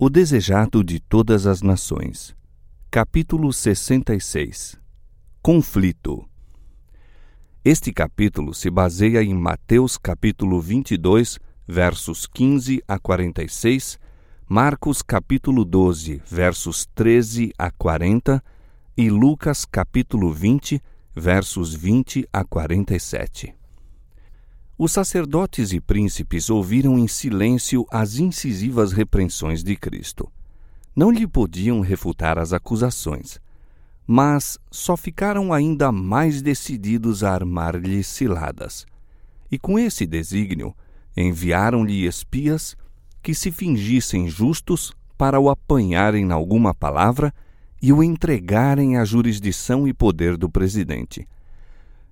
O desejado de todas as nações. Capítulo 66 Conflito Este capítulo se baseia em Mateus capítulo 22, versos 15 a 46, Marcos capítulo 12, versos 13 a 40 e Lucas capítulo 20, versos 20 a 47. Os sacerdotes e príncipes ouviram em silêncio as incisivas repreensões de Cristo. Não lhe podiam refutar as acusações, mas só ficaram ainda mais decididos a armar-lhe ciladas. E com esse desígnio, enviaram-lhe espias que se fingissem justos para o apanharem em alguma palavra e o entregarem à jurisdição e poder do presidente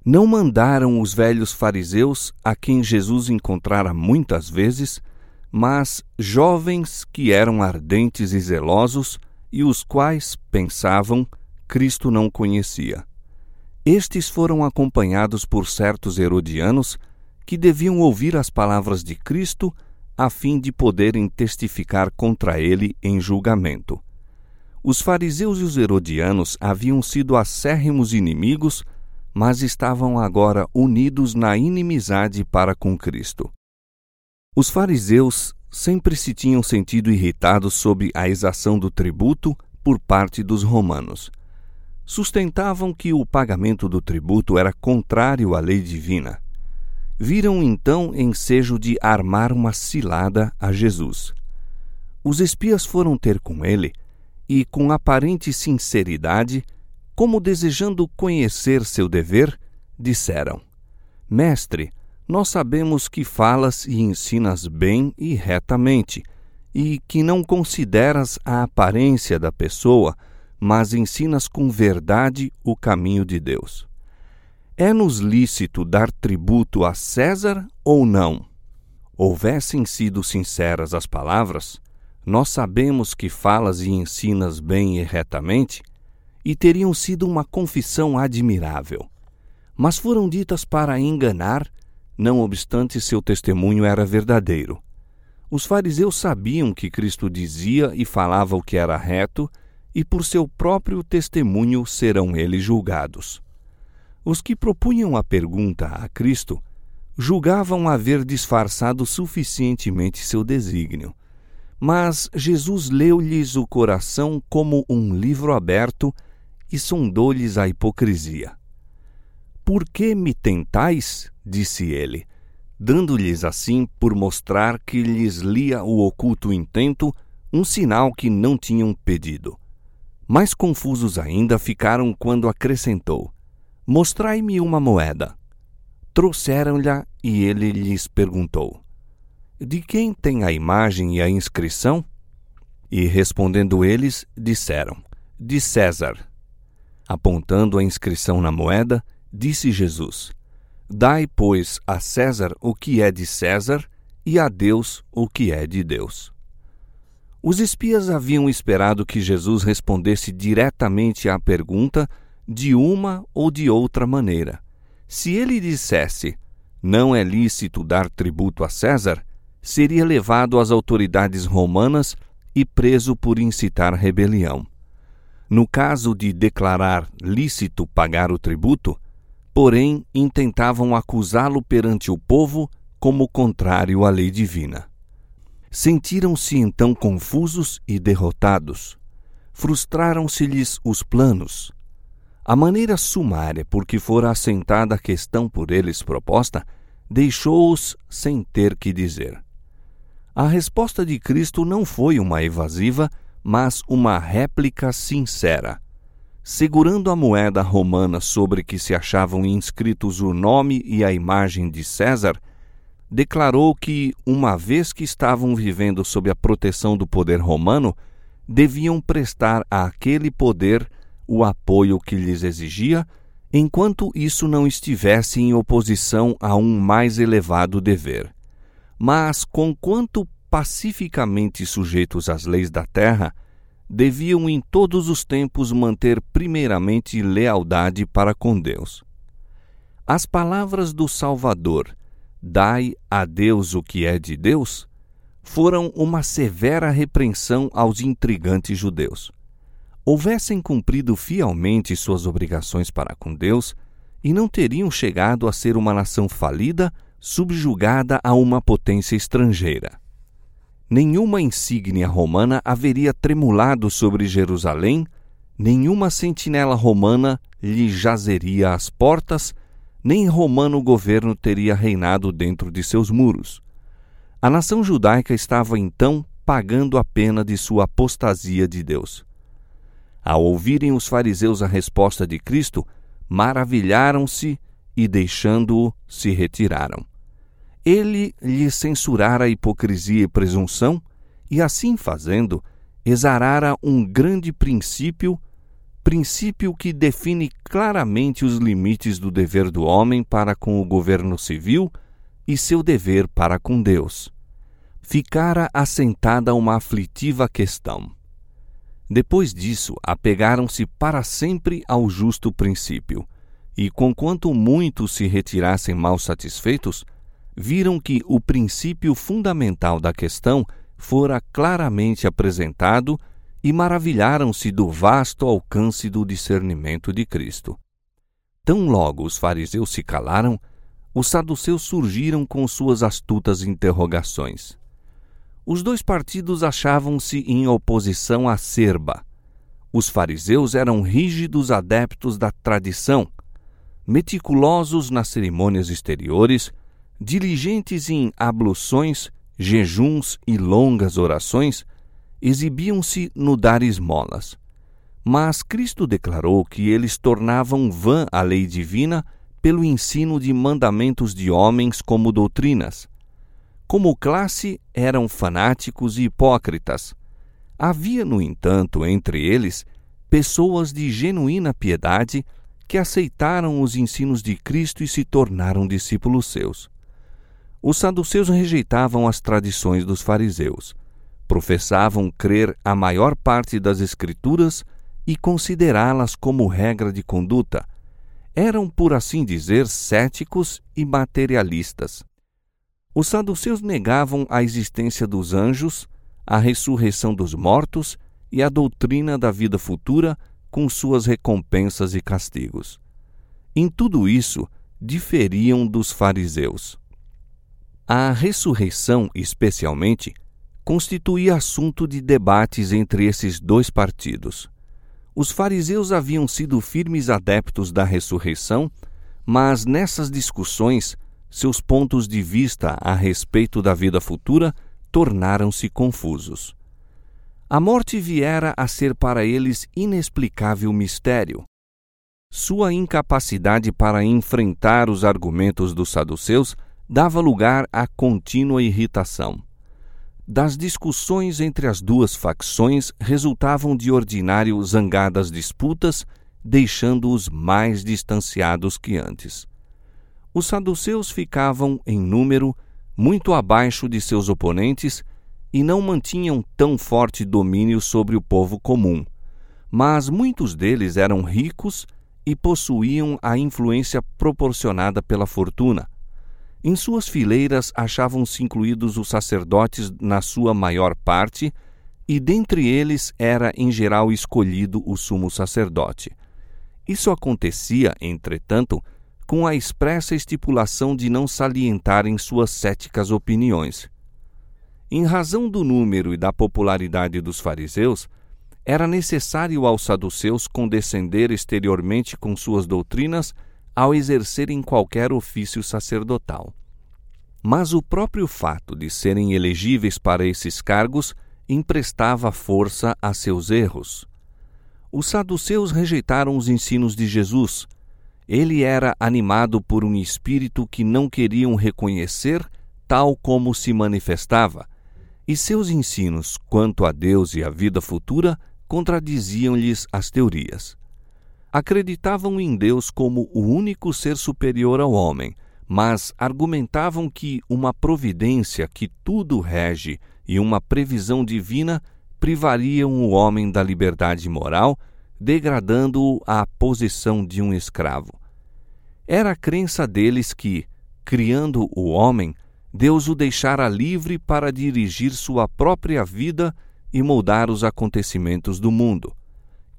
não mandaram os velhos fariseus, a quem Jesus encontrara muitas vezes, mas jovens que eram ardentes e zelosos e os quais, pensavam, Cristo não conhecia. Estes foram acompanhados por certos herodianos que deviam ouvir as palavras de Cristo a fim de poderem testificar contra ele em julgamento. Os fariseus e os herodianos haviam sido acérrimos inimigos mas estavam agora unidos na inimizade para com Cristo. Os fariseus sempre se tinham sentido irritados sob a exação do tributo por parte dos romanos. Sustentavam que o pagamento do tributo era contrário à lei divina. Viram então ensejo de armar uma cilada a Jesus. Os espias foram ter com ele e, com aparente sinceridade, como desejando conhecer seu dever, disseram: Mestre, nós sabemos que falas e ensinas bem e retamente, e que não consideras a aparência da pessoa, mas ensinas com verdade o caminho de Deus. É-nos lícito dar tributo a César ou não? Houvessem sido sinceras as palavras, nós sabemos que falas e ensinas bem e retamente, e teriam sido uma confissão admirável. Mas foram ditas para enganar, não obstante seu testemunho era verdadeiro. Os fariseus sabiam que Cristo dizia e falava o que era reto, e por seu próprio testemunho serão eles julgados. Os que propunham a pergunta a Cristo julgavam haver disfarçado suficientemente seu desígnio. Mas Jesus leu-lhes o coração como um livro aberto e sondou-lhes a hipocrisia. Por que me tentais? disse ele, dando-lhes assim por mostrar que lhes lia o oculto intento, um sinal que não tinham pedido. Mais confusos ainda ficaram quando acrescentou: Mostrai-me uma moeda. Trouxeram-lhe e ele lhes perguntou: De quem tem a imagem e a inscrição? E respondendo eles, disseram: De César. Apontando a inscrição na moeda, disse Jesus: Dai, pois, a César o que é de César e a Deus o que é de Deus. Os espias haviam esperado que Jesus respondesse diretamente à pergunta de uma ou de outra maneira. Se ele dissesse: Não é lícito dar tributo a César, seria levado às autoridades romanas e preso por incitar rebelião. No caso de declarar lícito pagar o tributo, porém intentavam acusá-lo perante o povo como contrário à lei divina. Sentiram-se então confusos e derrotados. Frustraram-se-lhes os planos. A maneira sumária por que fora assentada a questão por eles proposta deixou-os sem ter que dizer. A resposta de Cristo não foi uma evasiva mas uma réplica sincera. Segurando a moeda romana sobre que se achavam inscritos o nome e a imagem de César, declarou que, uma vez que estavam vivendo sob a proteção do poder romano, deviam prestar àquele poder o apoio que lhes exigia, enquanto isso não estivesse em oposição a um mais elevado dever. Mas, conquanto pacificamente sujeitos às leis da terra, deviam em todos os tempos manter primeiramente lealdade para com Deus. As palavras do Salvador, dai a Deus o que é de Deus, foram uma severa repreensão aos intrigantes judeus. Houvessem cumprido fielmente suas obrigações para com Deus, e não teriam chegado a ser uma nação falida, subjugada a uma potência estrangeira. Nenhuma insígnia romana haveria tremulado sobre Jerusalém, nenhuma sentinela romana lhe jazeria às portas, nem romano governo teria reinado dentro de seus muros. A nação judaica estava então pagando a pena de sua apostasia de Deus. Ao ouvirem os fariseus a resposta de Cristo, maravilharam-se e, deixando-o, se retiraram. Ele lhes censurara a hipocrisia e presunção, e assim fazendo, exarara um grande princípio, princípio que define claramente os limites do dever do homem para com o governo civil e seu dever para com Deus. Ficara assentada uma aflitiva questão. Depois disso, apegaram-se para sempre ao justo princípio, e conquanto muitos se retirassem mal satisfeitos, viram que o princípio fundamental da questão fora claramente apresentado e maravilharam-se do vasto alcance do discernimento de Cristo. Tão logo os fariseus se calaram, os saduceus surgiram com suas astutas interrogações. Os dois partidos achavam-se em oposição acerba. Os fariseus eram rígidos adeptos da tradição, meticulosos nas cerimônias exteriores, diligentes em abluções, jejuns e longas orações, exibiam-se no dar esmolas. Mas Cristo declarou que eles tornavam vã a lei divina pelo ensino de mandamentos de homens como doutrinas. Como classe, eram fanáticos e hipócritas. Havia, no entanto, entre eles pessoas de genuína piedade que aceitaram os ensinos de Cristo e se tornaram discípulos seus. Os saduceus rejeitavam as tradições dos fariseus, professavam crer a maior parte das Escrituras e considerá-las como regra de conduta. Eram, por assim dizer, céticos e materialistas. Os saduceus negavam a existência dos anjos, a ressurreição dos mortos e a doutrina da vida futura com suas recompensas e castigos. Em tudo isso, diferiam dos fariseus. A ressurreição, especialmente, constituía assunto de debates entre esses dois partidos. Os fariseus haviam sido firmes adeptos da ressurreição, mas nessas discussões, seus pontos de vista a respeito da vida futura tornaram-se confusos. A morte viera a ser para eles inexplicável mistério. Sua incapacidade para enfrentar os argumentos dos saduceus dava lugar a contínua irritação. Das discussões entre as duas facções resultavam de ordinário zangadas disputas, deixando-os mais distanciados que antes. Os saduceus ficavam, em número, muito abaixo de seus oponentes e não mantinham tão forte domínio sobre o povo comum, mas muitos deles eram ricos e possuíam a influência proporcionada pela fortuna. Em suas fileiras achavam-se incluídos os sacerdotes na sua maior parte, e dentre eles era em geral escolhido o sumo sacerdote. Isso acontecia, entretanto, com a expressa estipulação de não salientarem suas céticas opiniões. Em razão do número e da popularidade dos fariseus, era necessário aos saduceus condescender exteriormente com suas doutrinas ao exercerem qualquer ofício sacerdotal. Mas o próprio fato de serem elegíveis para esses cargos emprestava força a seus erros. Os saduceus rejeitaram os ensinos de Jesus. Ele era animado por um espírito que não queriam reconhecer tal como se manifestava e seus ensinos quanto a Deus e a vida futura contradiziam-lhes as teorias. Acreditavam em Deus como o único ser superior ao homem, mas argumentavam que uma providência que tudo rege e uma previsão divina privariam o homem da liberdade moral, degradando-o à posição de um escravo. Era a crença deles que, criando o homem, Deus o deixara livre para dirigir sua própria vida e moldar os acontecimentos do mundo,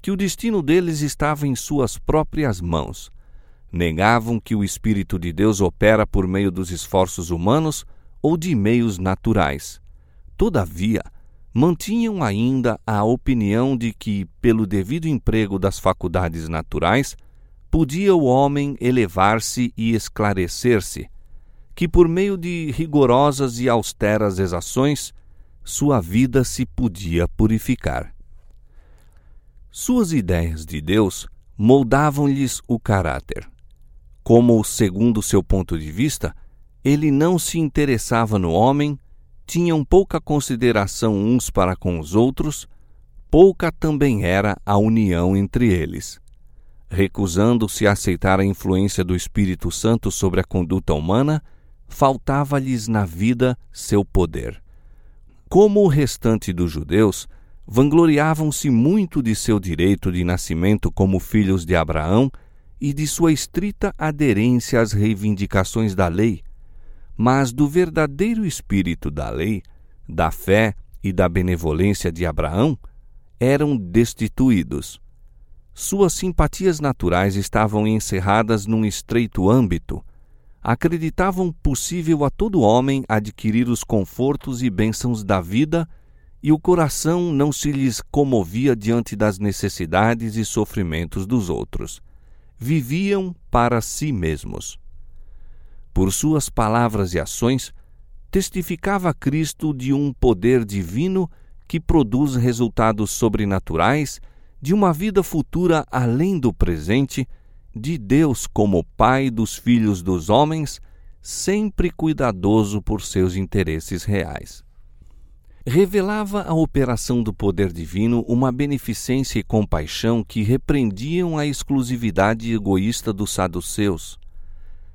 que o destino deles estava em suas próprias mãos. Negavam que o Espírito de Deus opera por meio dos esforços humanos ou de meios naturais. Todavia, mantinham ainda a opinião de que, pelo devido emprego das faculdades naturais, podia o homem elevar-se e esclarecer-se, que por meio de rigorosas e austeras exações, sua vida se podia purificar. Suas ideias de Deus moldavam-lhes o caráter. Como, segundo seu ponto de vista, ele não se interessava no homem, tinham pouca consideração uns para com os outros, pouca também era a união entre eles recusando-se a aceitar a influência do Espírito Santo sobre a conduta humana, faltava-lhes na vida seu poder. Como o restante dos judeus, vangloriavam-se muito de seu direito de nascimento como filhos de Abraão e de sua estrita aderência às reivindicações da lei, mas do verdadeiro espírito da lei, da fé e da benevolência de Abraão, eram destituídos suas simpatias naturais estavam encerradas num estreito âmbito. Acreditavam possível a todo homem adquirir os confortos e bênçãos da vida, e o coração não se lhes comovia diante das necessidades e sofrimentos dos outros. Viviam para si mesmos. Por suas palavras e ações, testificava Cristo de um poder divino que produz resultados sobrenaturais de uma vida futura além do presente, de Deus como Pai dos filhos dos homens, sempre cuidadoso por seus interesses reais. Revelava a operação do poder divino uma beneficência e compaixão que repreendiam a exclusividade egoísta dos saduceus.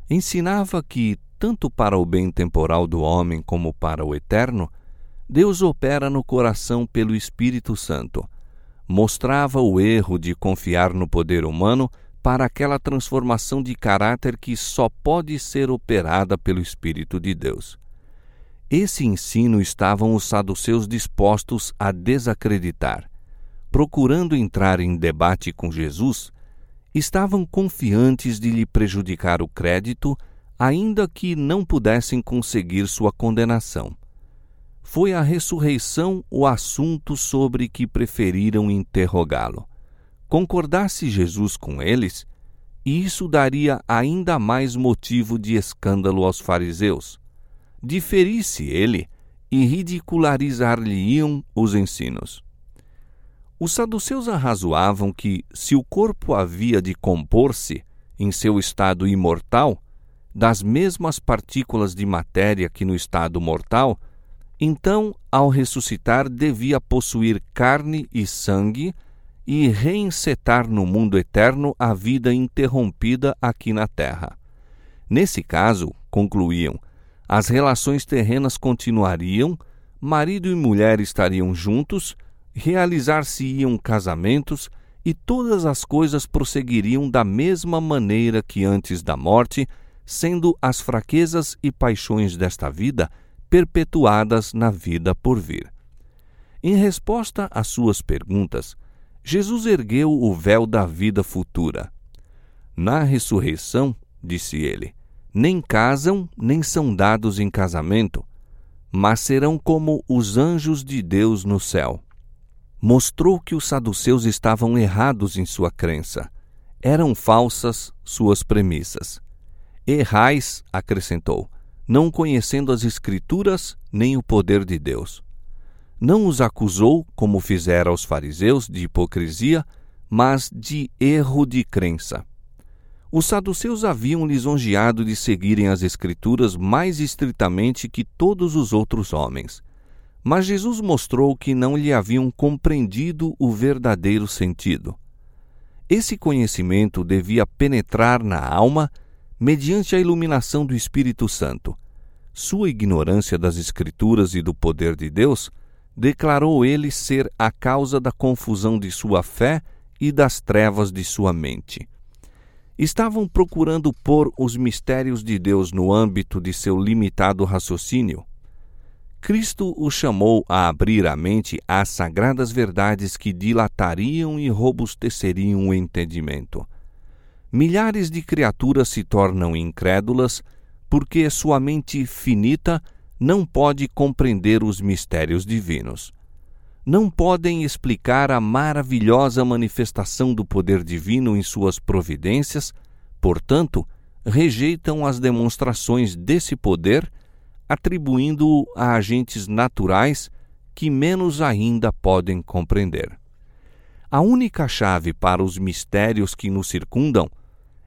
Ensinava que, tanto para o bem temporal do homem como para o eterno, Deus opera no coração pelo Espírito Santo mostrava o erro de confiar no poder humano para aquela transformação de caráter que só pode ser operada pelo Espírito de Deus. Esse ensino estavam os saduceus dispostos a desacreditar. Procurando entrar em debate com Jesus, estavam confiantes de lhe prejudicar o crédito, ainda que não pudessem conseguir sua condenação foi a ressurreição o assunto sobre que preferiram interrogá-lo. Concordasse Jesus com eles, isso daria ainda mais motivo de escândalo aos fariseus. Diferisse ele, e ridicularizar-lhe-iam os ensinos. Os saduceus arrazoavam que, se o corpo havia de compor-se, em seu estado imortal, das mesmas partículas de matéria que no estado mortal, então, ao ressuscitar, devia possuir carne e sangue e reencetar no mundo eterno a vida interrompida aqui na terra. Nesse caso, concluíam, as relações terrenas continuariam, marido e mulher estariam juntos, realizar-se-iam casamentos e todas as coisas prosseguiriam da mesma maneira que antes da morte, sendo as fraquezas e paixões desta vida perpetuadas na vida por vir. Em resposta às suas perguntas, Jesus ergueu o véu da vida futura. Na ressurreição, disse ele, nem casam nem são dados em casamento, mas serão como os anjos de Deus no céu. Mostrou que os saduceus estavam errados em sua crença. Eram falsas suas premissas. Errais, acrescentou, não conhecendo as Escrituras nem o poder de Deus. Não os acusou, como fizera os fariseus, de hipocrisia, mas de erro de crença. Os saduceus haviam lisonjeado de seguirem as Escrituras mais estritamente que todos os outros homens. Mas Jesus mostrou que não lhe haviam compreendido o verdadeiro sentido. Esse conhecimento devia penetrar na alma mediante a iluminação do Espírito Santo. Sua ignorância das Escrituras e do poder de Deus declarou ele ser a causa da confusão de sua fé e das trevas de sua mente. Estavam procurando pôr os mistérios de Deus no âmbito de seu limitado raciocínio. Cristo os chamou a abrir a mente às sagradas verdades que dilatariam e robusteceriam o entendimento. Milhares de criaturas se tornam incrédulas porque sua mente finita não pode compreender os mistérios divinos. Não podem explicar a maravilhosa manifestação do poder divino em suas providências, portanto, rejeitam as demonstrações desse poder, atribuindo-o a agentes naturais que menos ainda podem compreender. A única chave para os mistérios que nos circundam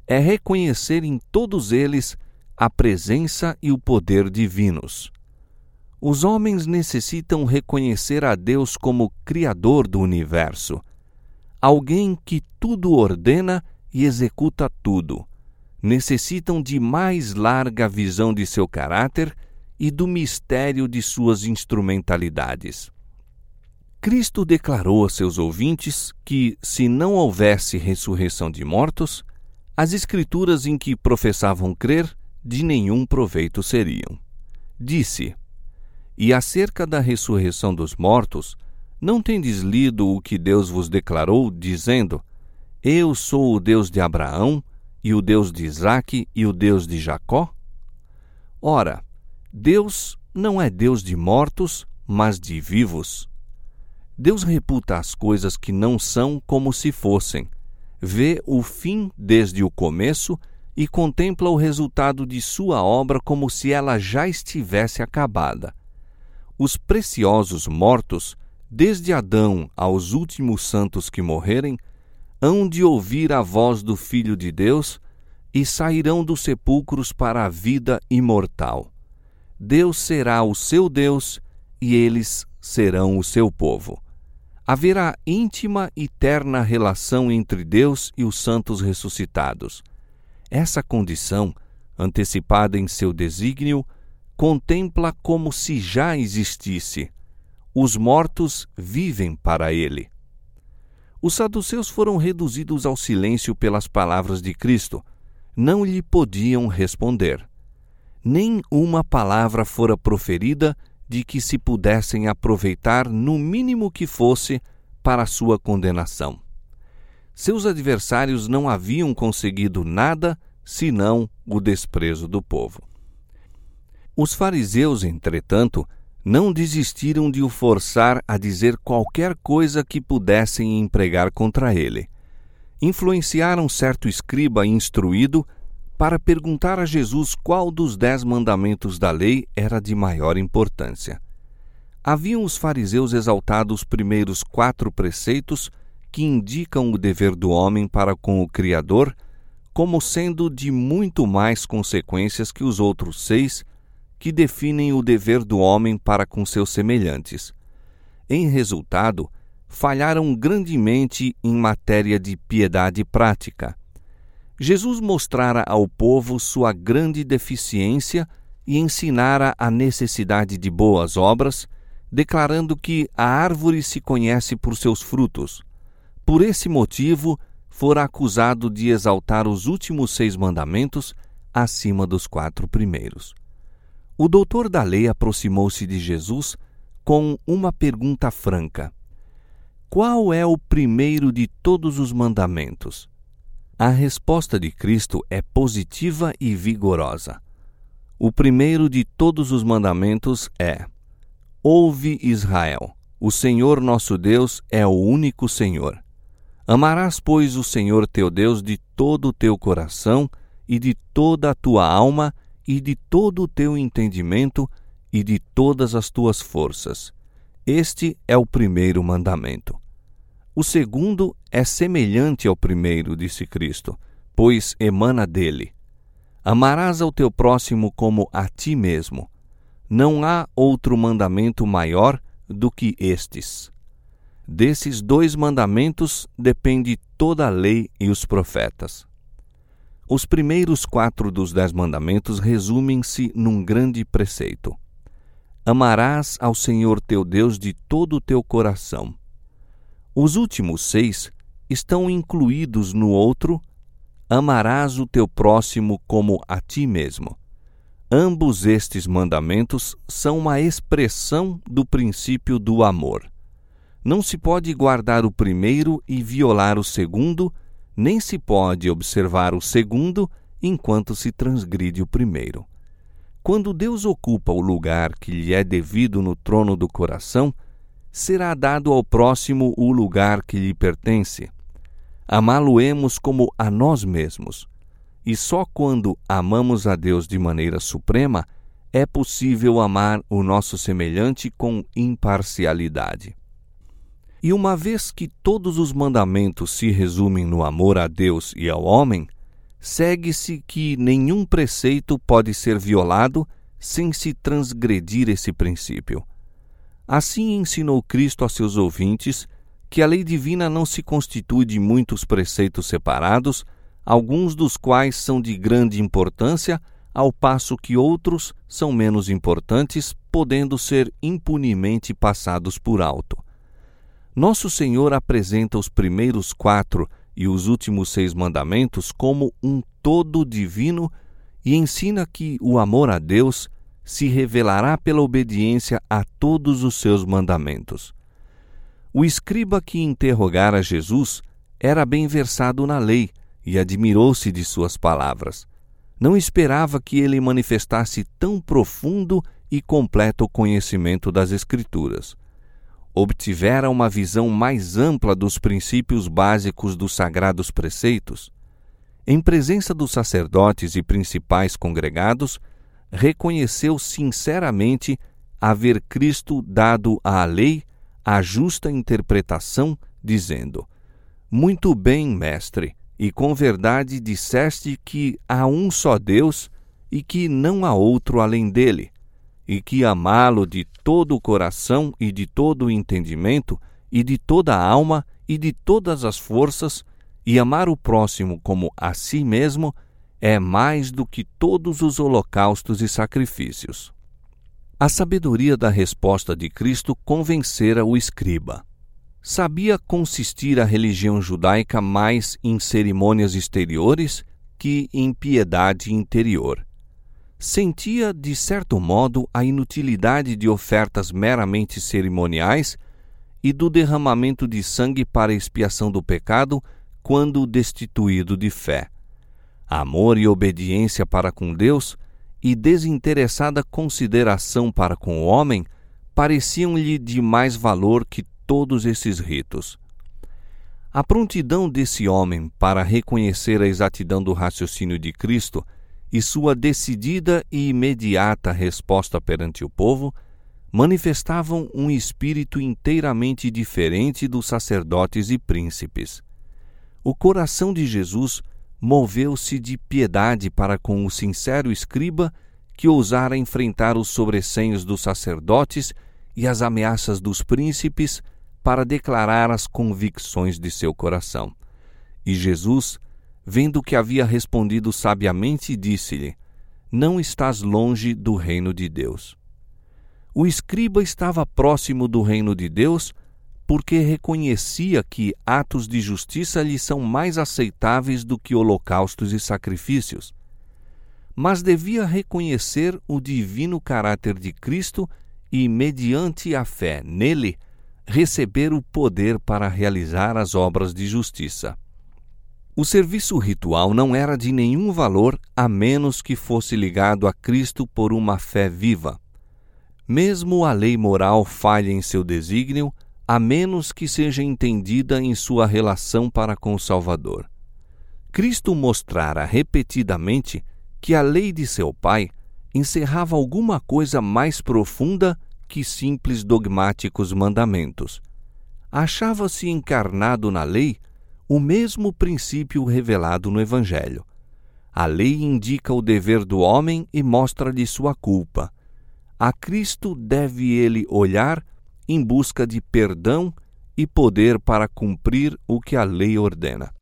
é reconhecer em todos eles a presença e o poder divinos. Os homens necessitam reconhecer a Deus como Criador do universo, alguém que tudo ordena e executa tudo. Necessitam de mais larga visão de seu caráter e do mistério de suas instrumentalidades. Cristo declarou a seus ouvintes que, se não houvesse ressurreição de mortos, as Escrituras em que professavam crer de nenhum proveito seriam. Disse: e acerca da ressurreição dos mortos, não tendes lido o que Deus vos declarou, dizendo: Eu sou o Deus de Abraão, e o Deus de Isaque, e o Deus de Jacó? Ora, Deus não é Deus de mortos, mas de vivos. Deus reputa as coisas que não são como se fossem, vê o fim desde o começo e contempla o resultado de sua obra como se ela já estivesse acabada os preciosos mortos, desde Adão aos últimos santos que morrerem, hão de ouvir a voz do Filho de Deus e sairão dos sepulcros para a vida imortal. Deus será o seu Deus e eles serão o seu povo. Haverá íntima e terna relação entre Deus e os santos ressuscitados. Essa condição, antecipada em seu desígnio, contempla como se já existisse. Os mortos vivem para ele. Os saduceus foram reduzidos ao silêncio pelas palavras de Cristo. Não lhe podiam responder. Nem uma palavra fora proferida de que se pudessem aproveitar, no mínimo que fosse, para sua condenação. Seus adversários não haviam conseguido nada senão o desprezo do povo. Os fariseus, entretanto, não desistiram de o forçar a dizer qualquer coisa que pudessem empregar contra ele. Influenciaram certo escriba instruído para perguntar a Jesus qual dos dez mandamentos da lei era de maior importância. Haviam os fariseus exaltado os primeiros quatro preceitos que indicam o dever do homem para com o Criador como sendo de muito mais consequências que os outros seis que definem o dever do homem para com seus semelhantes. Em resultado, falharam grandemente em matéria de piedade prática. Jesus mostrara ao povo sua grande deficiência e ensinara a necessidade de boas obras, declarando que a árvore se conhece por seus frutos. Por esse motivo, fora acusado de exaltar os últimos seis mandamentos acima dos quatro primeiros. O doutor da lei aproximou-se de Jesus com uma pergunta franca: Qual é o primeiro de todos os mandamentos? A resposta de Cristo é positiva e vigorosa. O primeiro de todos os mandamentos é: Ouve Israel, o Senhor nosso Deus é o único Senhor. Amarás, pois, o Senhor teu Deus de todo o teu coração e de toda a tua alma e de todo o teu entendimento e de todas as tuas forças. Este é o primeiro mandamento. O segundo é semelhante ao primeiro, disse Cristo, pois emana dele. Amarás ao teu próximo como a ti mesmo. Não há outro mandamento maior do que estes. Desses dois mandamentos depende toda a lei e os profetas. Os primeiros quatro dos Dez Mandamentos resumem-se num grande preceito: Amarás ao Senhor teu Deus de todo o teu coração. Os últimos seis estão incluídos no outro: amarás o teu próximo como a ti mesmo. Ambos estes mandamentos são uma expressão do princípio do amor. Não se pode guardar o primeiro e violar o segundo, nem se pode observar o segundo enquanto se transgride o primeiro. Quando Deus ocupa o lugar que lhe é devido no trono do coração, será dado ao próximo o lugar que lhe pertence. Amá-lo-emos como a nós mesmos. E só quando amamos a Deus de maneira suprema é possível amar o nosso semelhante com imparcialidade. E uma vez que todos os mandamentos se resumem no amor a Deus e ao homem, segue-se que nenhum preceito pode ser violado sem se transgredir esse princípio. Assim ensinou Cristo a seus ouvintes que a lei divina não se constitui de muitos preceitos separados, alguns dos quais são de grande importância, ao passo que outros são menos importantes, podendo ser impunemente passados por alto. Nosso Senhor apresenta os primeiros quatro e os últimos seis mandamentos como um todo divino e ensina que o amor a Deus se revelará pela obediência a todos os seus mandamentos. O escriba que interrogara Jesus era bem versado na lei e admirou-se de suas palavras. Não esperava que ele manifestasse tão profundo e completo conhecimento das Escrituras. Obtivera uma visão mais ampla dos princípios básicos dos sagrados preceitos. Em presença dos sacerdotes e principais congregados, reconheceu sinceramente haver Cristo dado à lei a justa interpretação, dizendo: Muito bem, mestre, e com verdade disseste que há um só Deus e que não há outro além dele, e que amá-lo de todo o coração e de todo o entendimento e de toda a alma e de todas as forças, e amar o próximo como a si mesmo é mais do que todos os holocaustos e sacrifícios. A sabedoria da resposta de Cristo convencera o escriba. Sabia consistir a religião judaica mais em cerimônias exteriores que em piedade interior. Sentia, de certo modo, a inutilidade de ofertas meramente cerimoniais e do derramamento de sangue para expiação do pecado quando destituído de fé amor e obediência para com Deus e desinteressada consideração para com o homem pareciam-lhe de mais valor que todos esses ritos. A prontidão desse homem para reconhecer a exatidão do raciocínio de Cristo e sua decidida e imediata resposta perante o povo manifestavam um espírito inteiramente diferente dos sacerdotes e príncipes. O coração de Jesus moveu-se de piedade para com o sincero escriba que ousara enfrentar os sobressenhos dos sacerdotes e as ameaças dos príncipes para declarar as convicções de seu coração. E Jesus, vendo que havia respondido sabiamente, disse-lhe: Não estás longe do reino de Deus. O escriba estava próximo do reino de Deus porque reconhecia que atos de justiça lhe são mais aceitáveis do que holocaustos e sacrifícios. Mas devia reconhecer o divino caráter de Cristo e, mediante a fé nele, receber o poder para realizar as obras de justiça. O serviço ritual não era de nenhum valor a menos que fosse ligado a Cristo por uma fé viva. Mesmo a lei moral falha em seu desígnio, a menos que seja entendida em sua relação para com o Salvador. Cristo mostrara repetidamente que a lei de seu Pai encerrava alguma coisa mais profunda que simples dogmáticos mandamentos. Achava-se encarnado na lei o mesmo princípio revelado no Evangelho. A lei indica o dever do homem e mostra-lhe sua culpa. A Cristo deve ele olhar em busca de perdão e poder para cumprir o que a lei ordena.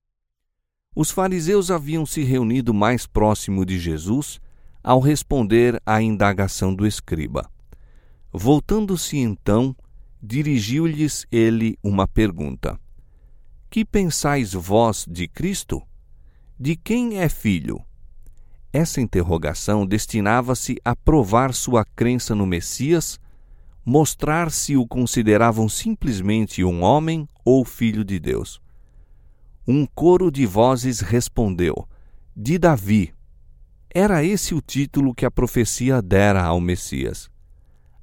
Os fariseus haviam se reunido mais próximo de Jesus ao responder à indagação do escriba. Voltando-se então, dirigiu-lhes ele uma pergunta: Que pensais vós de Cristo? De quem é filho? Essa interrogação destinava-se a provar sua crença no Messias, mostrar se o consideravam simplesmente um homem ou filho de Deus. Um coro de vozes respondeu: De Davi. Era esse o título que a profecia dera ao Messias.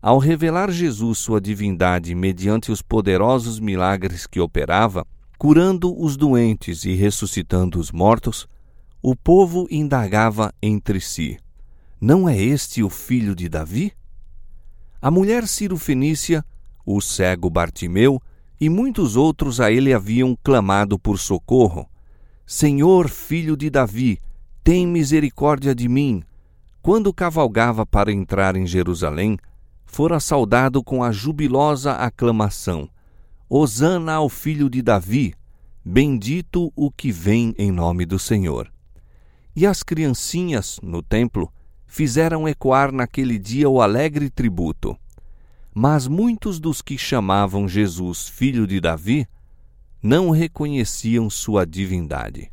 Ao revelar Jesus sua divindade mediante os poderosos milagres que operava, curando os doentes e ressuscitando os mortos, o povo indagava entre si: Não é este o filho de Davi? A mulher Ciro-Fenícia, o cego Bartimeu e muitos outros a ele haviam clamado por socorro. Senhor, filho de Davi, tem misericórdia de mim. Quando cavalgava para entrar em Jerusalém, fora saudado com a jubilosa aclamação: Hosana ao filho de Davi, bendito o que vem em nome do Senhor. E as criancinhas, no templo, fizeram ecoar naquele dia o alegre tributo. Mas muitos dos que chamavam Jesus filho de Davi não reconheciam sua divindade.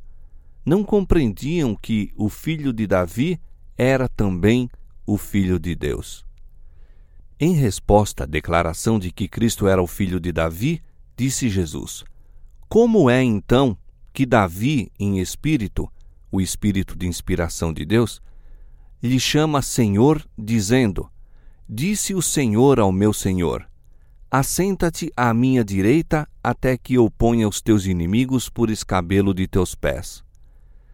Não compreendiam que o filho de Davi era também o filho de Deus. Em resposta à declaração de que Cristo era o filho de Davi, disse Jesus: Como é então que Davi, em espírito, o espírito de inspiração de Deus, lhe chama Senhor, dizendo: Disse o Senhor ao meu Senhor: Assenta-te à minha direita até que eu ponha os teus inimigos por escabelo de teus pés.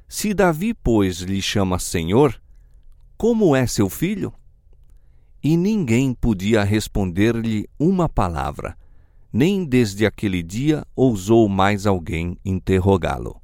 Se Davi, pois, lhe chama Senhor, como é seu filho? E ninguém podia responder-lhe uma palavra, nem desde aquele dia ousou mais alguém interrogá-lo.